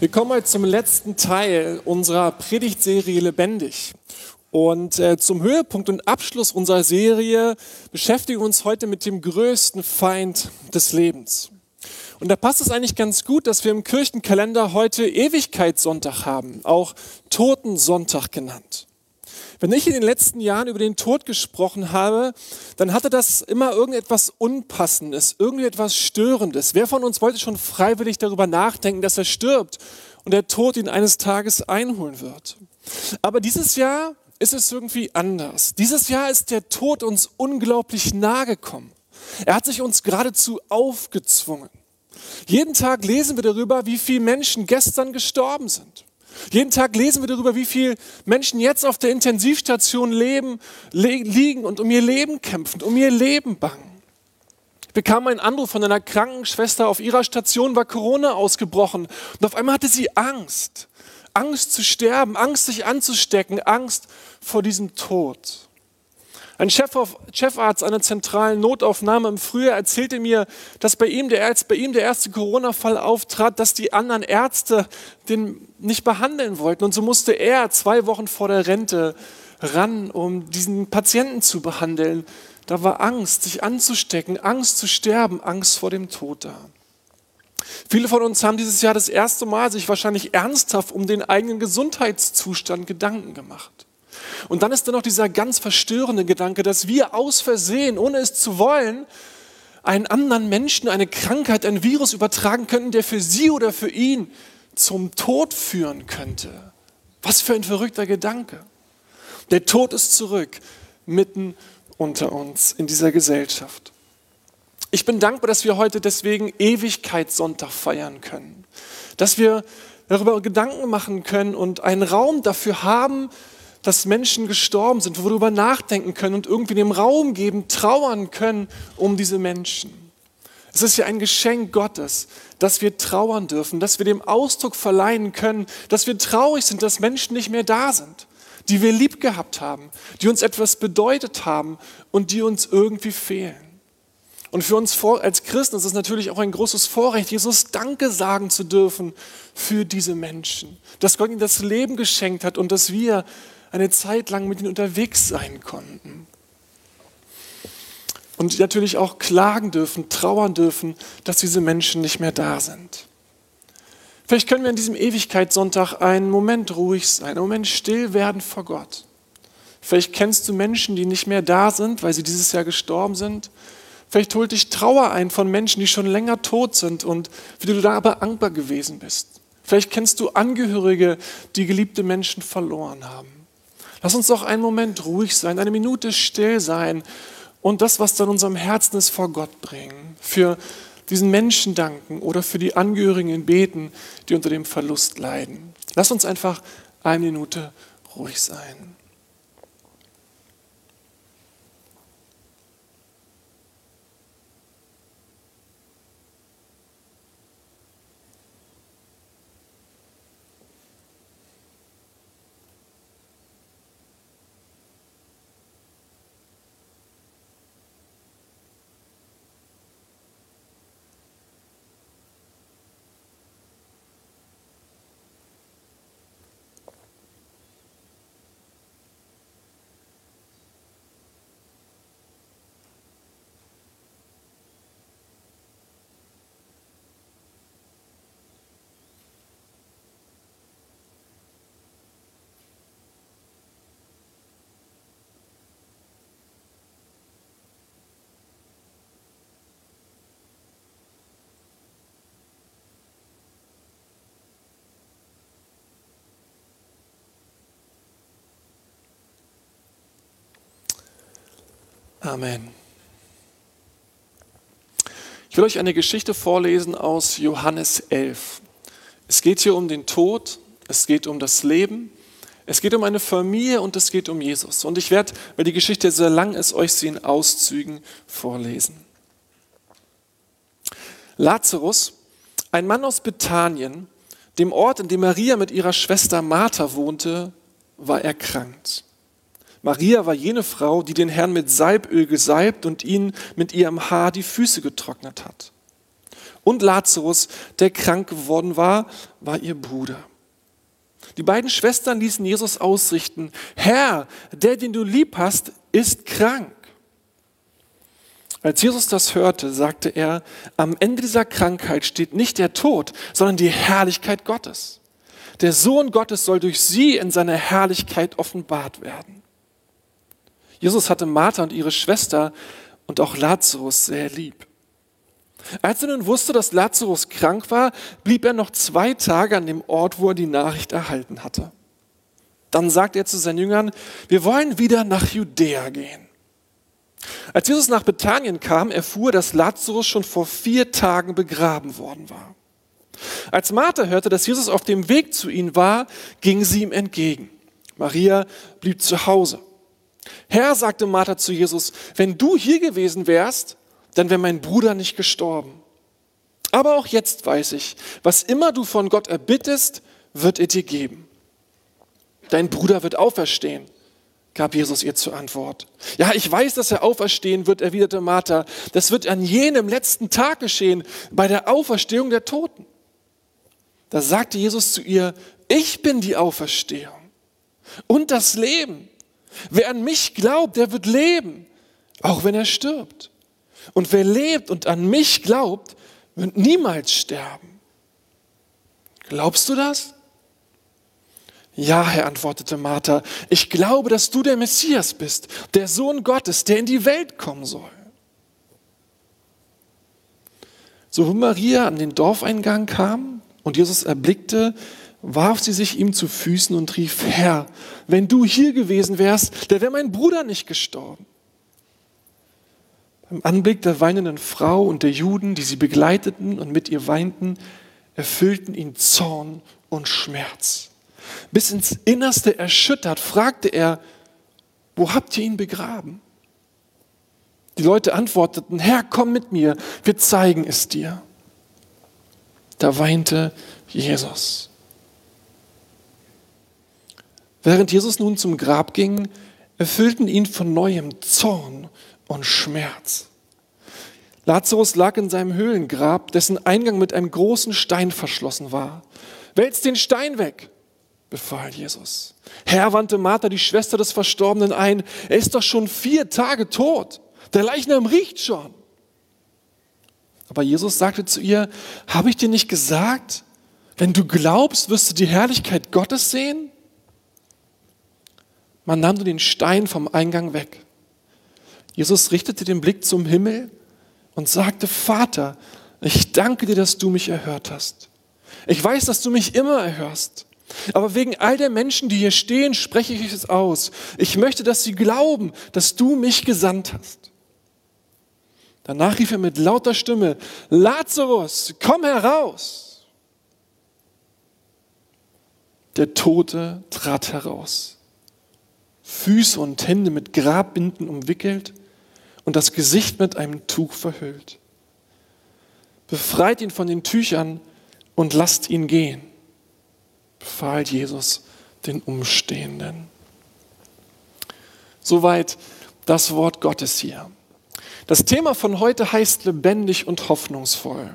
Wir kommen heute zum letzten Teil unserer Predigtserie Lebendig. Und äh, zum Höhepunkt und Abschluss unserer Serie beschäftigen wir uns heute mit dem größten Feind des Lebens. Und da passt es eigentlich ganz gut, dass wir im Kirchenkalender heute Ewigkeitssonntag haben, auch Totensonntag genannt. Wenn ich in den letzten Jahren über den Tod gesprochen habe, dann hatte das immer irgendetwas Unpassendes, irgendwie etwas Störendes. Wer von uns wollte schon freiwillig darüber nachdenken, dass er stirbt und der Tod ihn eines Tages einholen wird? Aber dieses Jahr ist es irgendwie anders. Dieses Jahr ist der Tod uns unglaublich nahe gekommen. Er hat sich uns geradezu aufgezwungen. Jeden Tag lesen wir darüber, wie viele Menschen gestern gestorben sind. Jeden Tag lesen wir darüber, wie viele Menschen jetzt auf der Intensivstation leben, liegen und um ihr Leben kämpfen, um ihr Leben bangen. Ich bekam einen Anruf von einer Krankenschwester, auf ihrer Station war Corona ausgebrochen und auf einmal hatte sie Angst. Angst zu sterben, Angst sich anzustecken, Angst vor diesem Tod. Ein Chefarzt einer zentralen Notaufnahme im Frühjahr erzählte mir, dass bei ihm der, als bei ihm der erste Corona-Fall auftrat, dass die anderen Ärzte den nicht behandeln wollten. Und so musste er zwei Wochen vor der Rente ran, um diesen Patienten zu behandeln. Da war Angst, sich anzustecken, Angst zu sterben, Angst vor dem Tod da. Viele von uns haben dieses Jahr das erste Mal sich wahrscheinlich ernsthaft um den eigenen Gesundheitszustand Gedanken gemacht. Und dann ist da noch dieser ganz verstörende Gedanke, dass wir aus Versehen, ohne es zu wollen, einen anderen Menschen eine Krankheit, ein Virus übertragen könnten, der für sie oder für ihn zum Tod führen könnte. Was für ein verrückter Gedanke. Der Tod ist zurück, mitten unter uns in dieser Gesellschaft. Ich bin dankbar, dass wir heute deswegen Ewigkeitssonntag feiern können. Dass wir darüber Gedanken machen können und einen Raum dafür haben, dass Menschen gestorben sind, wo wir darüber nachdenken können und irgendwie dem Raum geben, trauern können um diese Menschen. Es ist ja ein Geschenk Gottes, dass wir trauern dürfen, dass wir dem Ausdruck verleihen können, dass wir traurig sind, dass Menschen nicht mehr da sind, die wir lieb gehabt haben, die uns etwas bedeutet haben und die uns irgendwie fehlen. Und für uns als Christen ist es natürlich auch ein großes Vorrecht, Jesus Danke sagen zu dürfen für diese Menschen, dass Gott ihnen das Leben geschenkt hat und dass wir eine Zeit lang mit ihnen unterwegs sein konnten. Und natürlich auch klagen dürfen, trauern dürfen, dass diese Menschen nicht mehr da sind. Vielleicht können wir an diesem Ewigkeitssonntag einen Moment ruhig sein, einen Moment still werden vor Gott. Vielleicht kennst du Menschen, die nicht mehr da sind, weil sie dieses Jahr gestorben sind. Vielleicht holt dich Trauer ein von Menschen, die schon länger tot sind und wie du da aber dankbar gewesen bist. Vielleicht kennst du Angehörige, die geliebte Menschen verloren haben. Lass uns doch einen Moment ruhig sein, eine Minute still sein und das, was dann unserem Herzen ist, vor Gott bringen. Für diesen Menschen danken oder für die Angehörigen beten, die unter dem Verlust leiden. Lass uns einfach eine Minute ruhig sein. Amen. Ich will euch eine Geschichte vorlesen aus Johannes 11. Es geht hier um den Tod, es geht um das Leben, es geht um eine Familie und es geht um Jesus. Und ich werde, weil die Geschichte sehr lang ist, euch sie in Auszügen vorlesen. Lazarus, ein Mann aus Bethanien, dem Ort, in dem Maria mit ihrer Schwester Martha wohnte, war erkrankt. Maria war jene Frau, die den Herrn mit Salböl gesalbt und ihn mit ihrem Haar die Füße getrocknet hat. Und Lazarus, der krank geworden war, war ihr Bruder. Die beiden Schwestern ließen Jesus ausrichten, Herr, der, den du lieb hast, ist krank. Als Jesus das hörte, sagte er, am Ende dieser Krankheit steht nicht der Tod, sondern die Herrlichkeit Gottes. Der Sohn Gottes soll durch sie in seiner Herrlichkeit offenbart werden. Jesus hatte Martha und ihre Schwester und auch Lazarus sehr lieb. Als er nun wusste, dass Lazarus krank war, blieb er noch zwei Tage an dem Ort, wo er die Nachricht erhalten hatte. Dann sagte er zu seinen Jüngern, wir wollen wieder nach Judäa gehen. Als Jesus nach Bethanien kam, erfuhr, dass Lazarus schon vor vier Tagen begraben worden war. Als Martha hörte, dass Jesus auf dem Weg zu ihnen war, ging sie ihm entgegen. Maria blieb zu Hause. Herr, sagte Martha zu Jesus, wenn du hier gewesen wärst, dann wäre mein Bruder nicht gestorben. Aber auch jetzt weiß ich, was immer du von Gott erbittest, wird er dir geben. Dein Bruder wird auferstehen, gab Jesus ihr zur Antwort. Ja, ich weiß, dass er auferstehen wird, erwiderte Martha. Das wird an jenem letzten Tag geschehen, bei der Auferstehung der Toten. Da sagte Jesus zu ihr, ich bin die Auferstehung und das Leben. Wer an mich glaubt, der wird leben, auch wenn er stirbt. Und wer lebt und an mich glaubt, wird niemals sterben. Glaubst du das? Ja, Herr, antwortete Martha, ich glaube, dass du der Messias bist, der Sohn Gottes, der in die Welt kommen soll. So wie Maria an den Dorfeingang kam und Jesus erblickte, warf sie sich ihm zu Füßen und rief, Herr, wenn du hier gewesen wärst, der wäre mein Bruder nicht gestorben. Beim Anblick der weinenden Frau und der Juden, die sie begleiteten und mit ihr weinten, erfüllten ihn Zorn und Schmerz. Bis ins Innerste erschüttert, fragte er, wo habt ihr ihn begraben? Die Leute antworteten, Herr, komm mit mir, wir zeigen es dir. Da weinte Jesus. Während Jesus nun zum Grab ging, erfüllten ihn von neuem Zorn und Schmerz. Lazarus lag in seinem Höhlengrab, dessen Eingang mit einem großen Stein verschlossen war. Wälzt den Stein weg, befahl Jesus. Herr wandte Martha, die Schwester des Verstorbenen, ein. Er ist doch schon vier Tage tot. Der Leichnam riecht schon. Aber Jesus sagte zu ihr, habe ich dir nicht gesagt, wenn du glaubst, wirst du die Herrlichkeit Gottes sehen? Man nahm den Stein vom Eingang weg. Jesus richtete den Blick zum Himmel und sagte, Vater, ich danke dir, dass du mich erhört hast. Ich weiß, dass du mich immer erhörst. Aber wegen all der Menschen, die hier stehen, spreche ich es aus. Ich möchte, dass sie glauben, dass du mich gesandt hast. Danach rief er mit lauter Stimme, Lazarus, komm heraus. Der Tote trat heraus, Füße und Hände mit Grabbinden umwickelt und das Gesicht mit einem Tuch verhüllt. Befreit ihn von den Tüchern und lasst ihn gehen, befahl Jesus den Umstehenden. Soweit das Wort Gottes hier. Das Thema von heute heißt lebendig und hoffnungsvoll.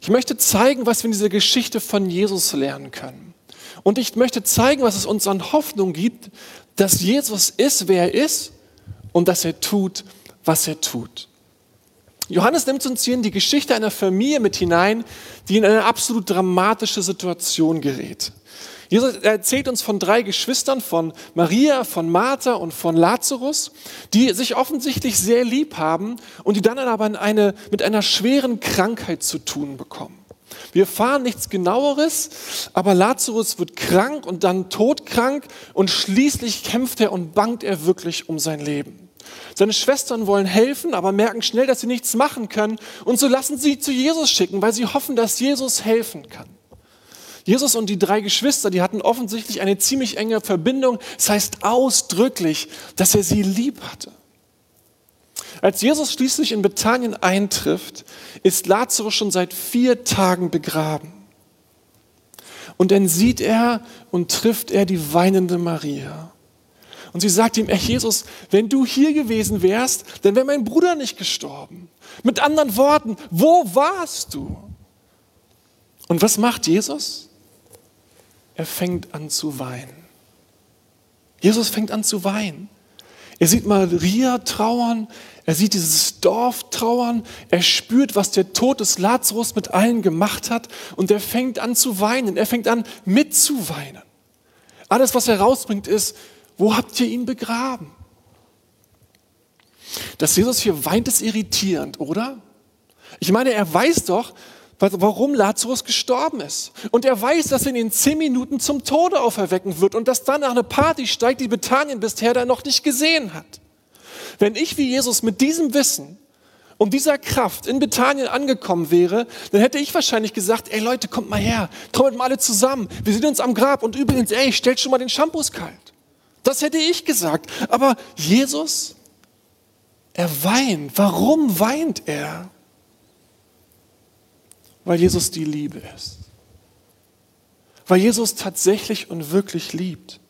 Ich möchte zeigen, was wir in dieser Geschichte von Jesus lernen können. Und ich möchte zeigen, was es uns an Hoffnung gibt, dass Jesus ist, wer er ist und dass er tut, was er tut. Johannes nimmt uns hier in die Geschichte einer Familie mit hinein, die in eine absolut dramatische Situation gerät. Jesus erzählt uns von drei Geschwistern, von Maria, von Martha und von Lazarus, die sich offensichtlich sehr lieb haben und die dann aber eine, mit einer schweren Krankheit zu tun bekommen. Wir erfahren nichts genaueres, aber Lazarus wird krank und dann todkrank und schließlich kämpft er und bangt er wirklich um sein Leben. Seine Schwestern wollen helfen, aber merken schnell, dass sie nichts machen können. Und so lassen sie zu Jesus schicken, weil sie hoffen, dass Jesus helfen kann. Jesus und die drei Geschwister, die hatten offensichtlich eine ziemlich enge Verbindung. Das heißt ausdrücklich, dass er sie lieb hatte. Als Jesus schließlich in Bethanien eintrifft, ist Lazarus schon seit vier Tagen begraben. Und dann sieht er und trifft er die weinende Maria. Und sie sagt ihm, Ach Jesus, wenn du hier gewesen wärst, dann wäre mein Bruder nicht gestorben. Mit anderen Worten, wo warst du? Und was macht Jesus? Er fängt an zu weinen. Jesus fängt an zu weinen. Er sieht Maria trauern, er sieht dieses Dorf trauern, er spürt, was der Tod des Lazarus mit allen gemacht hat und er fängt an zu weinen, er fängt an mitzuweinen. Alles, was er rausbringt, ist, wo habt ihr ihn begraben? Dass Jesus hier weint, ist irritierend, oder? Ich meine, er weiß doch, warum Lazarus gestorben ist. Und er weiß, dass er ihn in zehn Minuten zum Tode auferwecken wird und dass danach eine Party steigt, die Bethanien bisher da noch nicht gesehen hat. Wenn ich wie Jesus mit diesem Wissen und dieser Kraft in Bethanien angekommen wäre, dann hätte ich wahrscheinlich gesagt, ey Leute, kommt mal her, trommelt mal alle zusammen, wir sind uns am Grab und übrigens, ey, stellt schon mal den Shampoos kalt. Das hätte ich gesagt. Aber Jesus, er weint. Warum weint er? Weil Jesus die Liebe ist. Weil Jesus tatsächlich und wirklich liebt.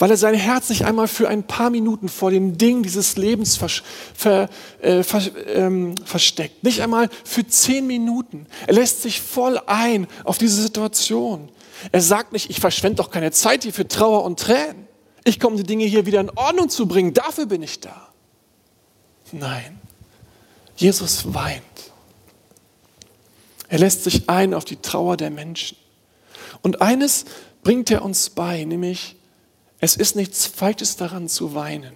Weil er sein Herz nicht einmal für ein paar Minuten vor den Dingen dieses Lebens vers ver äh, ver ähm, versteckt. Nicht einmal für zehn Minuten. Er lässt sich voll ein auf diese Situation. Er sagt nicht, ich verschwende doch keine Zeit hier für Trauer und Tränen. Ich komme die Dinge hier wieder in Ordnung zu bringen. Dafür bin ich da. Nein. Jesus weint. Er lässt sich ein auf die Trauer der Menschen. Und eines bringt er uns bei, nämlich es ist nichts Falsches daran zu weinen.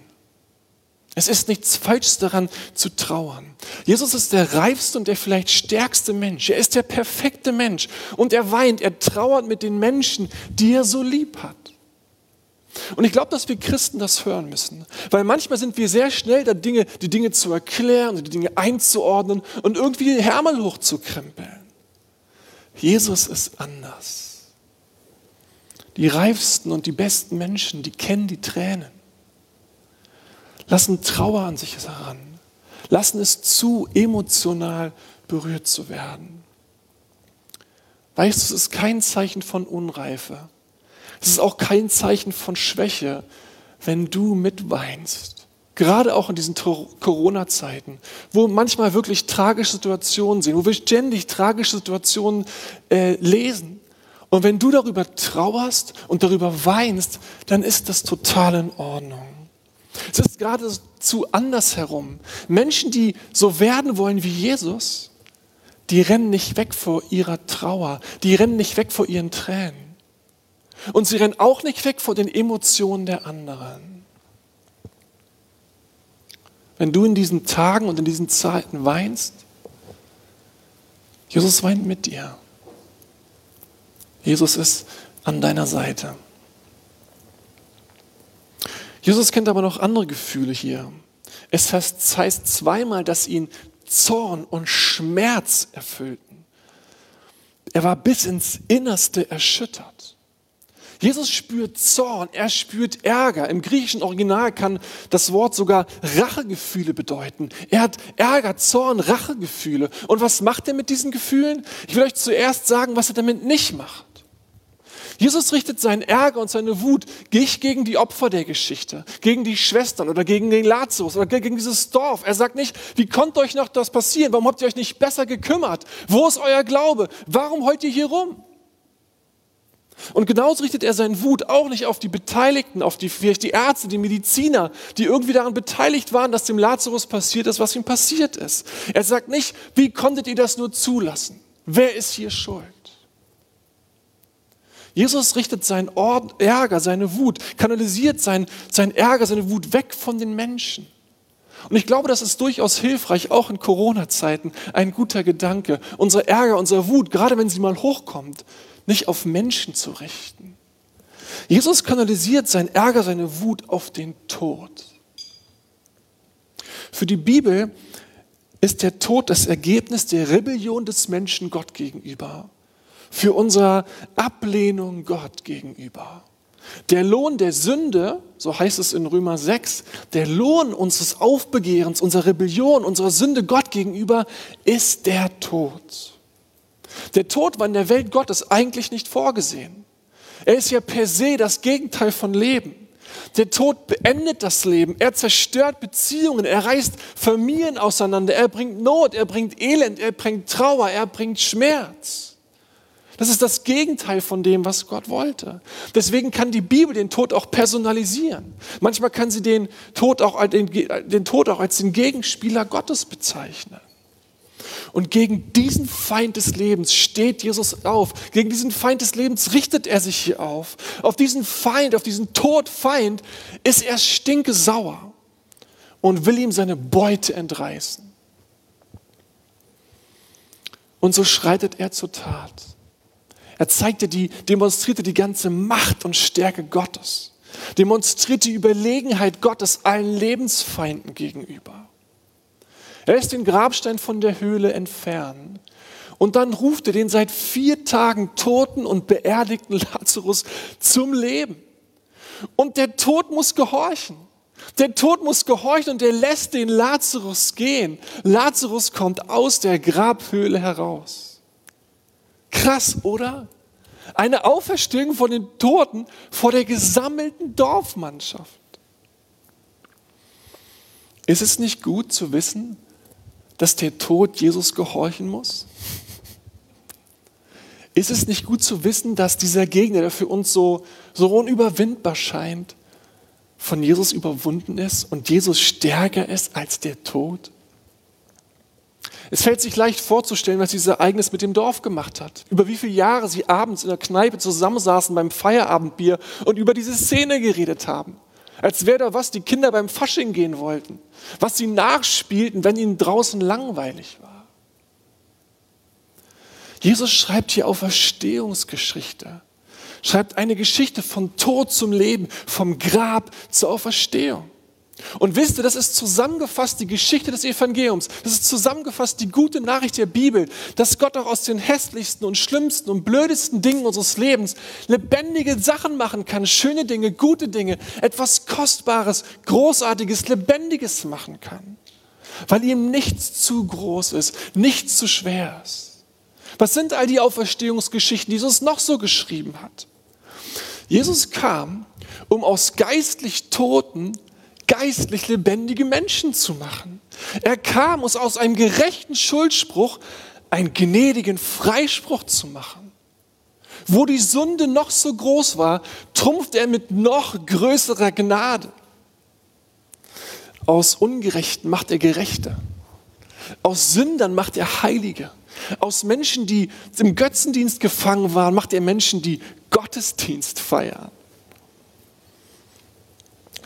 Es ist nichts Falsches daran zu trauern. Jesus ist der reifste und der vielleicht stärkste Mensch. Er ist der perfekte Mensch und er weint, er trauert mit den Menschen, die er so lieb hat. Und ich glaube, dass wir Christen das hören müssen, weil manchmal sind wir sehr schnell, da Dinge, die Dinge zu erklären die Dinge einzuordnen und irgendwie den Hermann hochzukrempeln. Jesus ist anders. Die reifsten und die besten Menschen, die kennen die Tränen, lassen Trauer an sich heran, lassen es zu, emotional berührt zu werden. Weißt du, es ist kein Zeichen von Unreife. Es ist auch kein Zeichen von Schwäche, wenn du mitweinst. Gerade auch in diesen Corona-Zeiten, wo manchmal wirklich tragische Situationen sind, wo wir ständig tragische Situationen äh, lesen. Und wenn du darüber trauerst und darüber weinst, dann ist das total in Ordnung. Es ist geradezu andersherum. Menschen, die so werden wollen wie Jesus, die rennen nicht weg vor ihrer Trauer, die rennen nicht weg vor ihren Tränen. Und sie rennen auch nicht weg vor den Emotionen der anderen. Wenn du in diesen Tagen und in diesen Zeiten weinst, Jesus weint mit dir. Jesus ist an deiner Seite. Jesus kennt aber noch andere Gefühle hier. Es heißt zweimal, dass ihn Zorn und Schmerz erfüllten. Er war bis ins Innerste erschüttert. Jesus spürt Zorn, er spürt Ärger. Im griechischen Original kann das Wort sogar Rachegefühle bedeuten. Er hat Ärger, Zorn, Rachegefühle. Und was macht er mit diesen Gefühlen? Ich will euch zuerst sagen, was er damit nicht macht. Jesus richtet seinen Ärger und seine Wut nicht gegen die Opfer der Geschichte, gegen die Schwestern oder gegen den Lazarus oder gegen dieses Dorf. Er sagt nicht, wie konnte euch noch das passieren? Warum habt ihr euch nicht besser gekümmert? Wo ist euer Glaube? Warum heult ihr hier rum? Und genauso richtet er seinen Wut auch nicht auf die Beteiligten, auf die, vielleicht die Ärzte, die Mediziner, die irgendwie daran beteiligt waren, dass dem Lazarus passiert ist, was ihm passiert ist. Er sagt nicht, wie konntet ihr das nur zulassen? Wer ist hier schuld? Jesus richtet seinen Ärger, seine Wut, kanalisiert seinen, seinen Ärger, seine Wut weg von den Menschen. Und ich glaube, das ist durchaus hilfreich, auch in Corona-Zeiten, ein guter Gedanke, unsere Ärger, unsere Wut, gerade wenn sie mal hochkommt, nicht auf Menschen zu richten. Jesus kanalisiert sein Ärger, seine Wut auf den Tod. Für die Bibel ist der Tod das Ergebnis der Rebellion des Menschen Gott gegenüber, für unsere Ablehnung Gott gegenüber. Der Lohn der Sünde, so heißt es in Römer 6, der Lohn unseres Aufbegehrens, unserer Rebellion, unserer Sünde Gott gegenüber ist der Tod. Der Tod war in der Welt Gottes eigentlich nicht vorgesehen. Er ist ja per se das Gegenteil von Leben. Der Tod beendet das Leben, er zerstört Beziehungen, er reißt Familien auseinander, er bringt Not, er bringt Elend, er bringt Trauer, er bringt Schmerz. Das ist das Gegenteil von dem, was Gott wollte. Deswegen kann die Bibel den Tod auch personalisieren. Manchmal kann sie den Tod auch, den, den Tod auch als den Gegenspieler Gottes bezeichnen. Und gegen diesen Feind des Lebens steht Jesus auf. Gegen diesen Feind des Lebens richtet er sich hier auf. Auf diesen Feind, auf diesen Todfeind ist er stinkesauer und will ihm seine Beute entreißen. Und so schreitet er zur Tat. Er zeigte die, demonstrierte die ganze Macht und Stärke Gottes, demonstrierte die Überlegenheit Gottes allen Lebensfeinden gegenüber. Er lässt den Grabstein von der Höhle entfernen und dann ruft er den seit vier Tagen toten und beerdigten Lazarus zum Leben. Und der Tod muss gehorchen. Der Tod muss gehorchen und er lässt den Lazarus gehen. Lazarus kommt aus der Grabhöhle heraus. Krass, oder? Eine Auferstehung von den Toten vor der gesammelten Dorfmannschaft. Ist es nicht gut zu wissen, dass der Tod Jesus gehorchen muss? Ist es nicht gut zu wissen, dass dieser Gegner, der für uns so, so unüberwindbar scheint, von Jesus überwunden ist und Jesus stärker ist als der Tod? Es fällt sich leicht vorzustellen, was dieses Ereignis mit dem Dorf gemacht hat. Über wie viele Jahre sie abends in der Kneipe zusammensaßen beim Feierabendbier und über diese Szene geredet haben. Als wäre da was, die Kinder beim Fasching gehen wollten. Was sie nachspielten, wenn ihnen draußen langweilig war. Jesus schreibt hier Auferstehungsgeschichte schreibt eine Geschichte von Tod zum Leben, vom Grab zur Auferstehung. Und wisst ihr, das ist zusammengefasst die Geschichte des Evangeliums. Das ist zusammengefasst die gute Nachricht der Bibel, dass Gott auch aus den hässlichsten und schlimmsten und blödesten Dingen unseres Lebens lebendige Sachen machen kann, schöne Dinge, gute Dinge, etwas Kostbares, Großartiges, Lebendiges machen kann. Weil ihm nichts zu groß ist, nichts zu schwer ist. Was sind all die Auferstehungsgeschichten, die Jesus noch so geschrieben hat? Jesus kam, um aus geistlich Toten geistlich lebendige Menschen zu machen. Er kam, um aus einem gerechten Schuldspruch einen gnädigen Freispruch zu machen. Wo die Sünde noch so groß war, trumpft er mit noch größerer Gnade. Aus Ungerechten macht er Gerechte. Aus Sündern macht er Heilige. Aus Menschen, die im Götzendienst gefangen waren, macht er Menschen, die Gottesdienst feiern.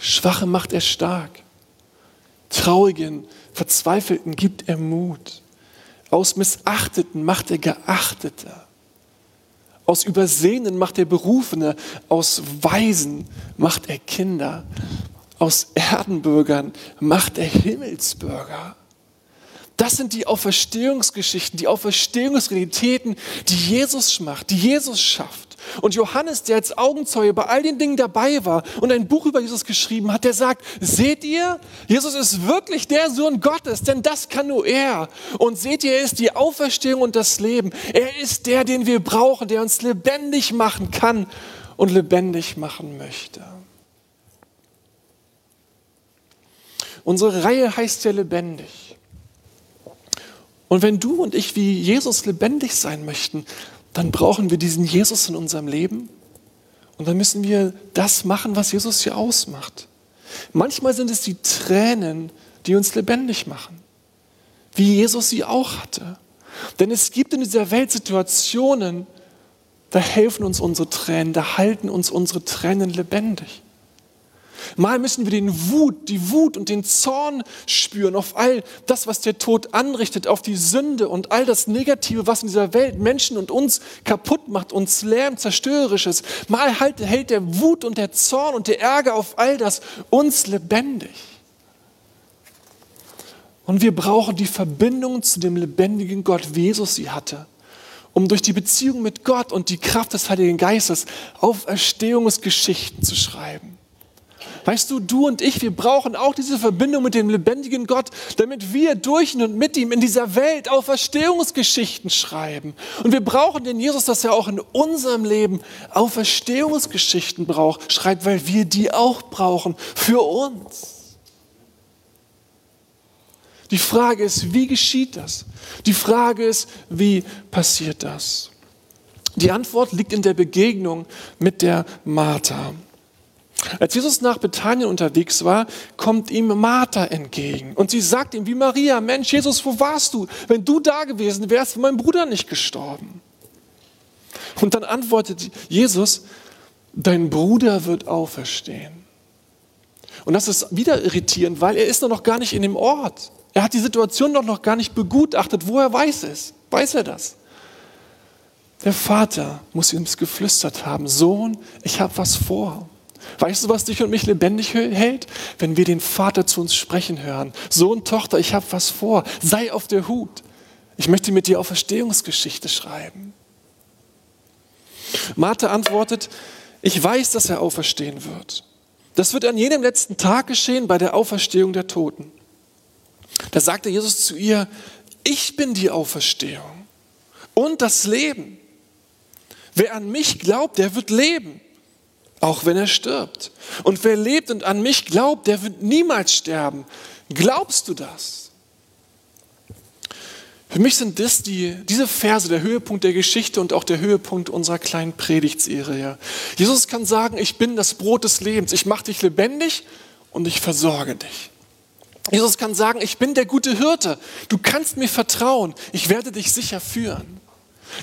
Schwache macht er stark. Traurigen, Verzweifelten gibt er Mut. Aus Missachteten macht er Geachtete. Aus Übersehenen macht er Berufene. Aus Weisen macht er Kinder. Aus Erdenbürgern macht er Himmelsbürger. Das sind die Auferstehungsgeschichten, die Auferstehungsrealitäten, die Jesus macht, die Jesus schafft. Und Johannes, der als Augenzeuge bei all den Dingen dabei war und ein Buch über Jesus geschrieben hat, der sagt, seht ihr, Jesus ist wirklich der Sohn Gottes, denn das kann nur er. Und seht ihr, er ist die Auferstehung und das Leben. Er ist der, den wir brauchen, der uns lebendig machen kann und lebendig machen möchte. Unsere Reihe heißt ja lebendig. Und wenn du und ich wie Jesus lebendig sein möchten, dann brauchen wir diesen Jesus in unserem Leben. Und dann müssen wir das machen, was Jesus hier ausmacht. Manchmal sind es die Tränen, die uns lebendig machen, wie Jesus sie auch hatte. Denn es gibt in dieser Welt Situationen, da helfen uns unsere Tränen, da halten uns unsere Tränen lebendig. Mal müssen wir den Wut, die Wut und den Zorn spüren auf all das, was der Tod anrichtet, auf die Sünde und all das Negative, was in dieser Welt Menschen und uns kaputt macht, uns lähmt, zerstörerisch ist. Mal hält der Wut und der Zorn und der Ärger auf all das uns lebendig. Und wir brauchen die Verbindung zu dem lebendigen Gott, wie Jesus sie hatte, um durch die Beziehung mit Gott und die Kraft des Heiligen Geistes Auferstehungsgeschichten zu schreiben. Weißt du, du und ich, wir brauchen auch diese Verbindung mit dem lebendigen Gott, damit wir durch ihn und mit ihm in dieser Welt auch Verstehungsgeschichten schreiben. Und wir brauchen den Jesus, dass er auch in unserem Leben Auferstehungsgeschichten braucht, schreibt, weil wir die auch brauchen für uns. Die Frage ist, wie geschieht das? Die Frage ist, wie passiert das? Die Antwort liegt in der Begegnung mit der Martha. Als Jesus nach Bethanien unterwegs war, kommt ihm Martha entgegen und sie sagt ihm wie Maria, Mensch, Jesus, wo warst du? Wenn du da gewesen wärst, wäre mein Bruder nicht gestorben. Und dann antwortet Jesus, dein Bruder wird auferstehen. Und das ist wieder irritierend, weil er ist noch gar nicht in dem Ort. Er hat die Situation doch noch gar nicht begutachtet. Woher weiß es? Weiß er das? Der Vater muss ihm geflüstert haben, Sohn, ich habe was vor. Weißt du, was dich und mich lebendig hält? Wenn wir den Vater zu uns sprechen hören. Sohn, Tochter, ich habe was vor. Sei auf der Hut. Ich möchte mit dir auf Verstehungsgeschichte schreiben. Martha antwortet, ich weiß, dass er auferstehen wird. Das wird an jedem letzten Tag geschehen bei der Auferstehung der Toten. Da sagte Jesus zu ihr, ich bin die Auferstehung und das Leben. Wer an mich glaubt, der wird leben, auch wenn er stirbt. Und wer lebt und an mich glaubt, der wird niemals sterben. Glaubst du das? Für mich sind das die, diese Verse der Höhepunkt der Geschichte und auch der Höhepunkt unserer kleinen Predigtserie. Jesus kann sagen, ich bin das Brot des Lebens, ich mache dich lebendig und ich versorge dich. Jesus kann sagen, ich bin der gute Hirte, du kannst mir vertrauen, ich werde dich sicher führen.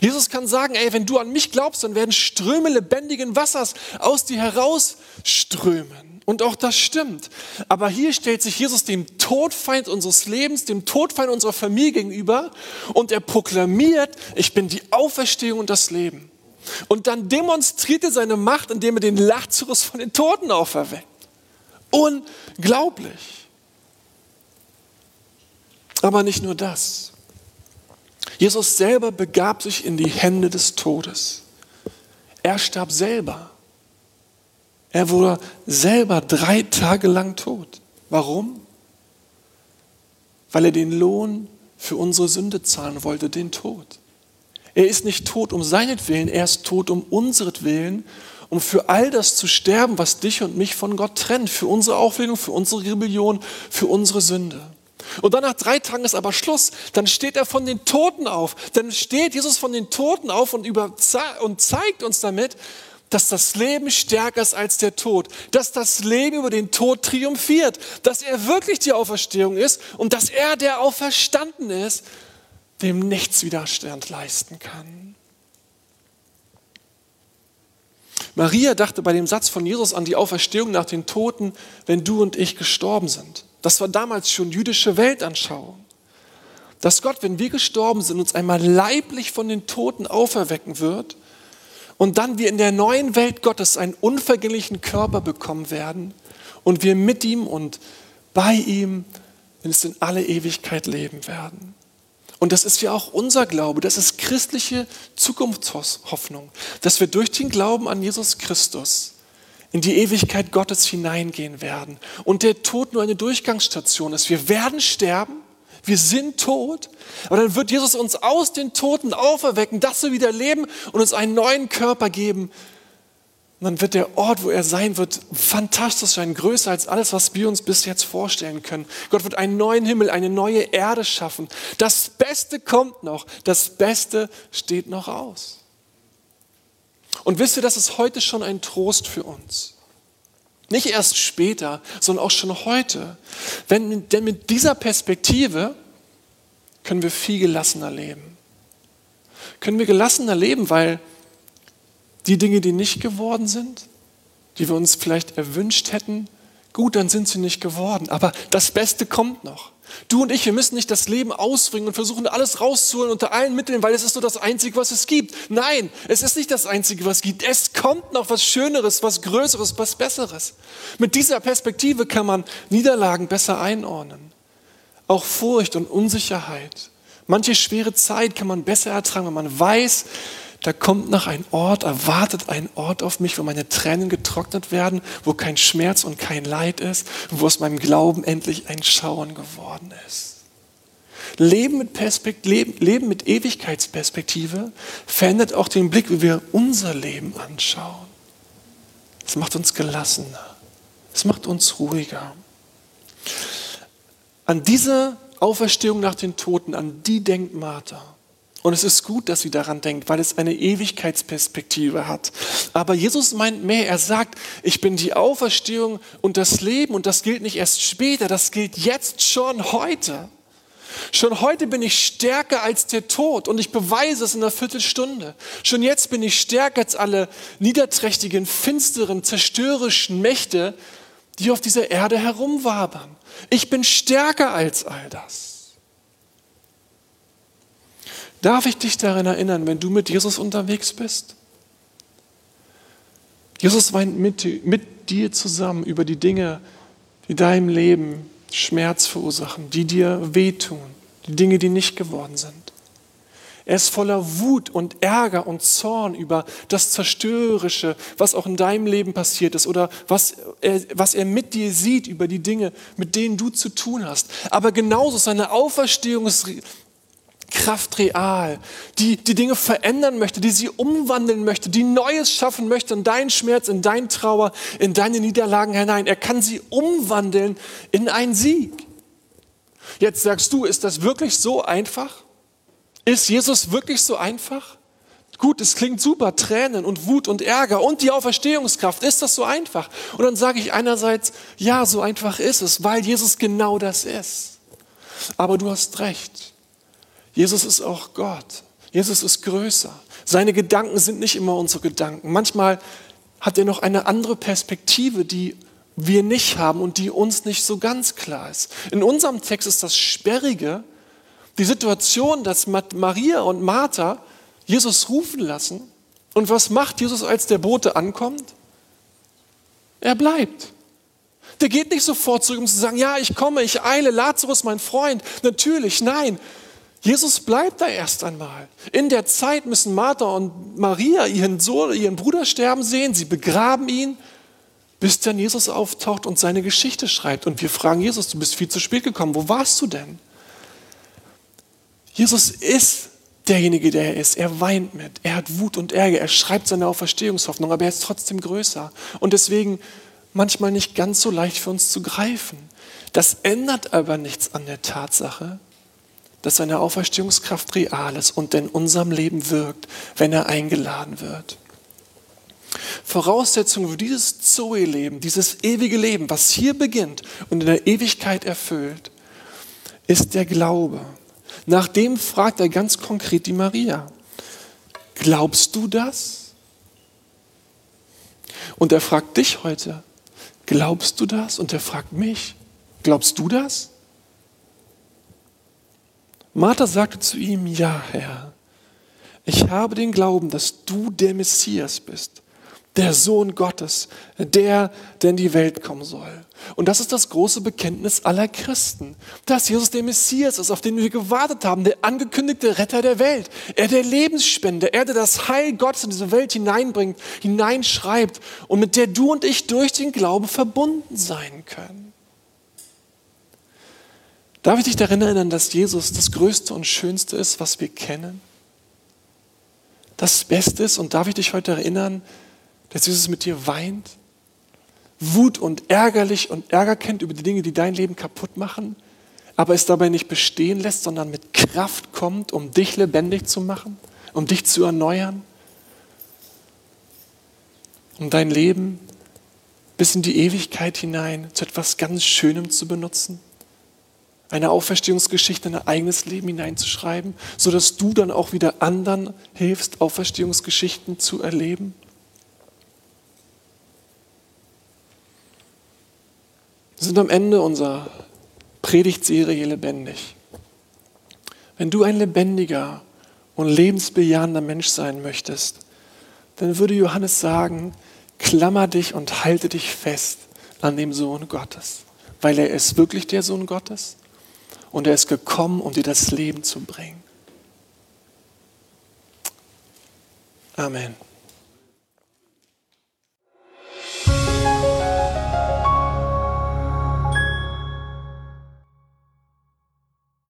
Jesus kann sagen, ey, wenn du an mich glaubst, dann werden Ströme lebendigen Wassers aus dir herausströmen. Und auch das stimmt. Aber hier stellt sich Jesus dem Todfeind unseres Lebens, dem Todfeind unserer Familie gegenüber und er proklamiert, ich bin die Auferstehung und das Leben. Und dann demonstriert er seine Macht, indem er den Lazarus von den Toten auferweckt. Unglaublich. Aber nicht nur das. Jesus selber begab sich in die Hände des Todes. Er starb selber. Er wurde selber drei Tage lang tot. Warum? Weil er den Lohn für unsere Sünde zahlen wollte, den Tod. Er ist nicht tot um seinetwillen, er ist tot um unseretwillen, um für all das zu sterben, was dich und mich von Gott trennt, für unsere Auflehnung, für unsere Rebellion, für unsere Sünde. Und dann nach drei Tagen ist aber Schluss. Dann steht er von den Toten auf. Dann steht Jesus von den Toten auf und, und zeigt uns damit, dass das Leben stärker ist als der Tod, dass das Leben über den Tod triumphiert, dass er wirklich die Auferstehung ist und dass er, der auferstanden ist, dem nichts Widerstand leisten kann. Maria dachte bei dem Satz von Jesus an die Auferstehung nach den Toten, wenn du und ich gestorben sind. Das war damals schon jüdische Weltanschauung. Dass Gott, wenn wir gestorben sind, uns einmal leiblich von den Toten auferwecken wird und dann wir in der neuen Welt Gottes einen unvergänglichen Körper bekommen werden und wir mit ihm und bei ihm in alle Ewigkeit leben werden. Und das ist ja auch unser Glaube, das ist christliche Zukunftshoffnung, dass wir durch den Glauben an Jesus Christus in die Ewigkeit Gottes hineingehen werden und der Tod nur eine Durchgangsstation ist. Wir werden sterben, wir sind tot, aber dann wird Jesus uns aus den Toten auferwecken, dass wir wieder leben und uns einen neuen Körper geben. Und dann wird der Ort, wo er sein wird, fantastisch sein, größer als alles, was wir uns bis jetzt vorstellen können. Gott wird einen neuen Himmel, eine neue Erde schaffen. Das Beste kommt noch, das Beste steht noch aus. Und wisst ihr, das ist heute schon ein Trost für uns. Nicht erst später, sondern auch schon heute. Wenn, denn mit dieser Perspektive können wir viel gelassener leben. Können wir gelassener leben, weil die Dinge, die nicht geworden sind, die wir uns vielleicht erwünscht hätten, gut, dann sind sie nicht geworden. Aber das Beste kommt noch. Du und ich, wir müssen nicht das Leben ausbringen und versuchen, alles rauszuholen unter allen Mitteln, weil es ist nur das Einzige, was es gibt. Nein, es ist nicht das Einzige, was es gibt. Es kommt noch was Schöneres, was Größeres, was Besseres. Mit dieser Perspektive kann man Niederlagen besser einordnen. Auch Furcht und Unsicherheit. Manche schwere Zeit kann man besser ertragen, wenn man weiß, da kommt noch ein Ort, erwartet ein Ort auf mich, wo meine Tränen getrocknet werden, wo kein Schmerz und kein Leid ist, wo aus meinem Glauben endlich ein Schauen geworden ist. Leben mit, Perspekt Leben, Leben mit Ewigkeitsperspektive verändert auch den Blick, wie wir unser Leben anschauen. Es macht uns gelassener. Es macht uns ruhiger. An diese Auferstehung nach den Toten, an die denkt Martha. Und es ist gut, dass sie daran denkt, weil es eine Ewigkeitsperspektive hat. Aber Jesus meint mehr. Er sagt, ich bin die Auferstehung und das Leben. Und das gilt nicht erst später, das gilt jetzt schon heute. Schon heute bin ich stärker als der Tod und ich beweise es in einer Viertelstunde. Schon jetzt bin ich stärker als alle niederträchtigen, finsteren, zerstörerischen Mächte, die auf dieser Erde herumwabern. Ich bin stärker als all das. Darf ich dich daran erinnern, wenn du mit Jesus unterwegs bist? Jesus weint mit, mit dir zusammen über die Dinge, die deinem Leben Schmerz verursachen, die dir wehtun, die Dinge, die nicht geworden sind. Er ist voller Wut und Ärger und Zorn über das Zerstörerische, was auch in deinem Leben passiert ist oder was er, was er mit dir sieht über die Dinge, mit denen du zu tun hast. Aber genauso seine Auferstehung ist Kraft real, die die Dinge verändern möchte, die sie umwandeln möchte, die Neues schaffen möchte in deinen Schmerz, in deinen Trauer, in deine Niederlagen hinein. Er kann sie umwandeln in einen Sieg. Jetzt sagst du, ist das wirklich so einfach? Ist Jesus wirklich so einfach? Gut, es klingt super, Tränen und Wut und Ärger und die Auferstehungskraft. Ist das so einfach? Und dann sage ich einerseits, ja, so einfach ist es, weil Jesus genau das ist. Aber du hast recht. Jesus ist auch Gott. Jesus ist größer. Seine Gedanken sind nicht immer unsere Gedanken. Manchmal hat er noch eine andere Perspektive, die wir nicht haben und die uns nicht so ganz klar ist. In unserem Text ist das Sperrige, die Situation, dass Maria und Martha Jesus rufen lassen. Und was macht Jesus, als der Bote ankommt? Er bleibt. Der geht nicht sofort zurück, um zu sagen, ja, ich komme, ich eile, Lazarus, mein Freund. Natürlich, nein. Jesus bleibt da erst einmal. In der Zeit müssen Martha und Maria ihren Sohn, ihren Bruder sterben sehen. Sie begraben ihn, bis dann Jesus auftaucht und seine Geschichte schreibt. Und wir fragen Jesus, du bist viel zu spät gekommen. Wo warst du denn? Jesus ist derjenige, der er ist. Er weint mit. Er hat Wut und Ärger. Er schreibt seine Auferstehungshoffnung, aber er ist trotzdem größer. Und deswegen manchmal nicht ganz so leicht für uns zu greifen. Das ändert aber nichts an der Tatsache, dass seine Auferstehungskraft real ist und in unserem Leben wirkt, wenn er eingeladen wird. Voraussetzung für dieses Zoe-Leben, dieses ewige Leben, was hier beginnt und in der Ewigkeit erfüllt, ist der Glaube. Nach dem fragt er ganz konkret die Maria. Glaubst du das? Und er fragt dich heute, glaubst du das? Und er fragt mich, glaubst du das? Martha sagte zu ihm, ja Herr, ich habe den Glauben, dass du der Messias bist, der Sohn Gottes, der, der in die Welt kommen soll. Und das ist das große Bekenntnis aller Christen, dass Jesus der Messias ist, auf den wir gewartet haben, der angekündigte Retter der Welt, er der Lebensspender, er der das Heil Gottes in diese Welt hineinbringt, hineinschreibt und mit der du und ich durch den Glauben verbunden sein können. Darf ich dich daran erinnern, dass Jesus das Größte und Schönste ist, was wir kennen? Das Beste ist, und darf ich dich heute erinnern, dass Jesus mit dir weint, Wut und ärgerlich und Ärger kennt über die Dinge, die dein Leben kaputt machen, aber es dabei nicht bestehen lässt, sondern mit Kraft kommt, um dich lebendig zu machen, um dich zu erneuern, um dein Leben bis in die Ewigkeit hinein zu etwas ganz Schönem zu benutzen? Eine Auferstehungsgeschichte in ein eigenes Leben hineinzuschreiben, sodass du dann auch wieder anderen hilfst, Auferstehungsgeschichten zu erleben? Wir sind am Ende unserer Predigtserie lebendig. Wenn du ein lebendiger und lebensbejahender Mensch sein möchtest, dann würde Johannes sagen, klammer dich und halte dich fest an dem Sohn Gottes, weil er ist wirklich der Sohn Gottes und er ist gekommen, um dir das Leben zu bringen. Amen.